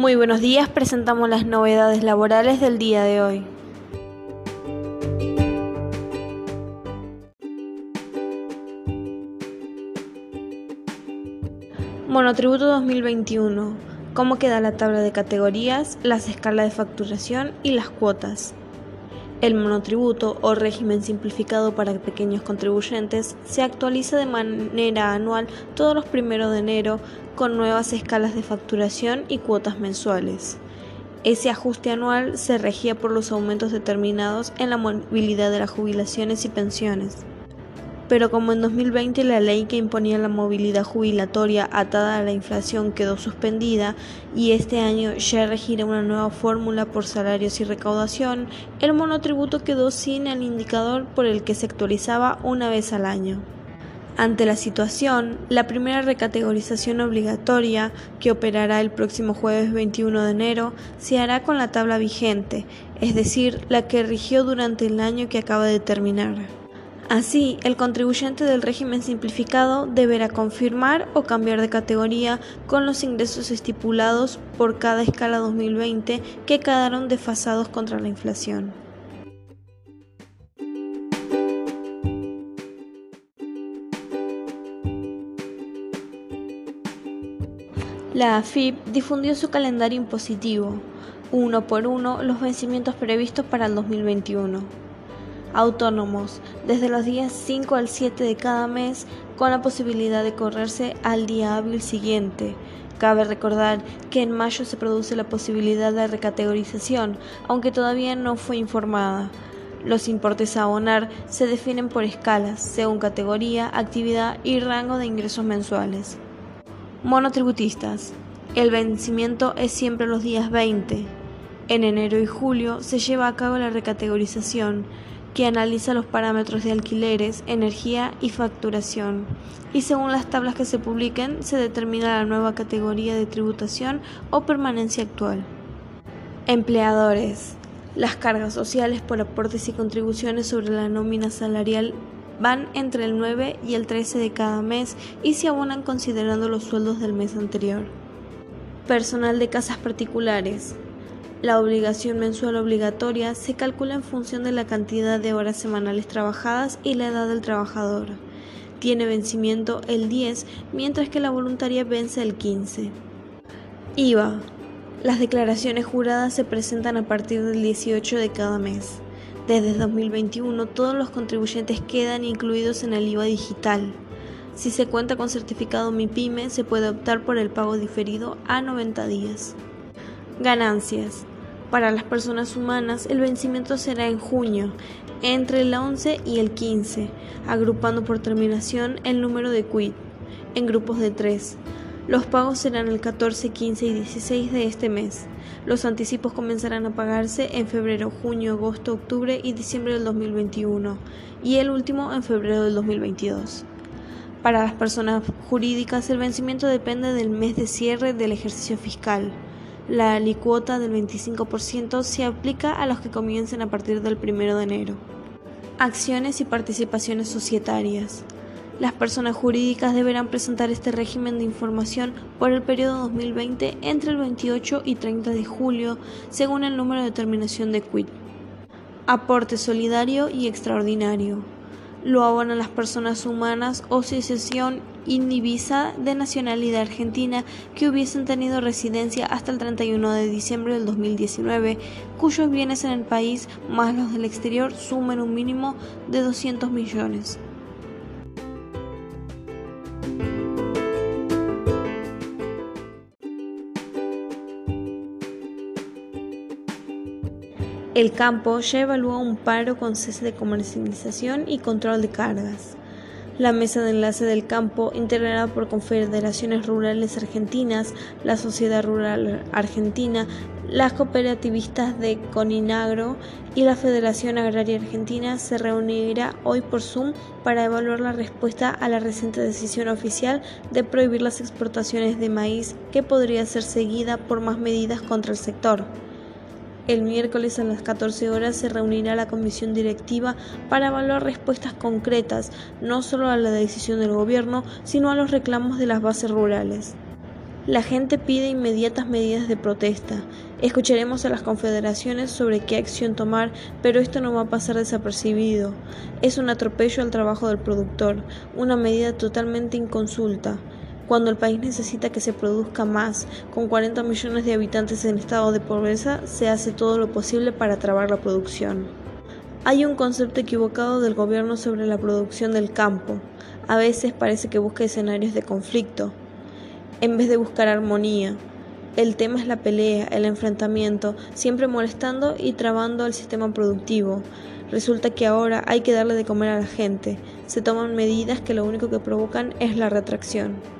Muy buenos días, presentamos las novedades laborales del día de hoy. Monotributo 2021. ¿Cómo queda la tabla de categorías, las escalas de facturación y las cuotas? El monotributo o régimen simplificado para pequeños contribuyentes se actualiza de manera anual todos los primeros de enero con nuevas escalas de facturación y cuotas mensuales. Ese ajuste anual se regía por los aumentos determinados en la movilidad de las jubilaciones y pensiones pero como en 2020 la ley que imponía la movilidad jubilatoria atada a la inflación quedó suspendida y este año ya regirá una nueva fórmula por salarios y recaudación, el monotributo quedó sin el indicador por el que se actualizaba una vez al año. Ante la situación, la primera recategorización obligatoria, que operará el próximo jueves 21 de enero, se hará con la tabla vigente, es decir, la que rigió durante el año que acaba de terminar. Así, el contribuyente del régimen simplificado deberá confirmar o cambiar de categoría con los ingresos estipulados por cada escala 2020 que quedaron desfasados contra la inflación. La AFIP difundió su calendario impositivo, uno por uno los vencimientos previstos para el 2021 autónomos desde los días 5 al 7 de cada mes con la posibilidad de correrse al día hábil siguiente. Cabe recordar que en mayo se produce la posibilidad de recategorización, aunque todavía no fue informada. Los importes a abonar se definen por escalas, según categoría, actividad y rango de ingresos mensuales. Monotributistas. El vencimiento es siempre los días 20. En enero y julio se lleva a cabo la recategorización que analiza los parámetros de alquileres, energía y facturación, y según las tablas que se publiquen se determina la nueva categoría de tributación o permanencia actual. Empleadores. Las cargas sociales por aportes y contribuciones sobre la nómina salarial van entre el 9 y el 13 de cada mes y se abonan considerando los sueldos del mes anterior. Personal de casas particulares. La obligación mensual obligatoria se calcula en función de la cantidad de horas semanales trabajadas y la edad del trabajador. Tiene vencimiento el 10, mientras que la voluntaria vence el 15. IVA. Las declaraciones juradas se presentan a partir del 18 de cada mes. Desde 2021 todos los contribuyentes quedan incluidos en el IVA digital. Si se cuenta con certificado MIPYME, se puede optar por el pago diferido a 90 días. Ganancias. Para las personas humanas, el vencimiento será en junio, entre el 11 y el 15, agrupando por terminación el número de quit en grupos de tres. Los pagos serán el 14, 15 y 16 de este mes. Los anticipos comenzarán a pagarse en febrero, junio, agosto, octubre y diciembre del 2021 y el último en febrero del 2022. Para las personas jurídicas el vencimiento depende del mes de cierre del ejercicio fiscal. La alicuota del 25% se aplica a los que comiencen a partir del 1 de enero. Acciones y participaciones societarias. Las personas jurídicas deberán presentar este régimen de información por el periodo 2020 entre el 28 y 30 de julio, según el número de terminación de quit. Aporte solidario y extraordinario lo abonan las personas humanas o sucesión indivisa de nacionalidad argentina que hubiesen tenido residencia hasta el 31 de diciembre del 2019, cuyos bienes en el país más los del exterior sumen un mínimo de 200 millones. El campo ya evaluó un paro con cese de comercialización y control de cargas. La mesa de enlace del campo, integrada por confederaciones rurales argentinas, la Sociedad Rural Argentina, las cooperativistas de Coninagro y la Federación Agraria Argentina, se reunirá hoy por Zoom para evaluar la respuesta a la reciente decisión oficial de prohibir las exportaciones de maíz, que podría ser seguida por más medidas contra el sector. El miércoles a las 14 horas se reunirá la comisión directiva para evaluar respuestas concretas, no solo a la decisión del gobierno, sino a los reclamos de las bases rurales. La gente pide inmediatas medidas de protesta. Escucharemos a las confederaciones sobre qué acción tomar, pero esto no va a pasar desapercibido. Es un atropello al trabajo del productor, una medida totalmente inconsulta. Cuando el país necesita que se produzca más, con 40 millones de habitantes en estado de pobreza, se hace todo lo posible para trabar la producción. Hay un concepto equivocado del gobierno sobre la producción del campo. A veces parece que busca escenarios de conflicto, en vez de buscar armonía. El tema es la pelea, el enfrentamiento, siempre molestando y trabando al sistema productivo. Resulta que ahora hay que darle de comer a la gente. Se toman medidas que lo único que provocan es la retracción.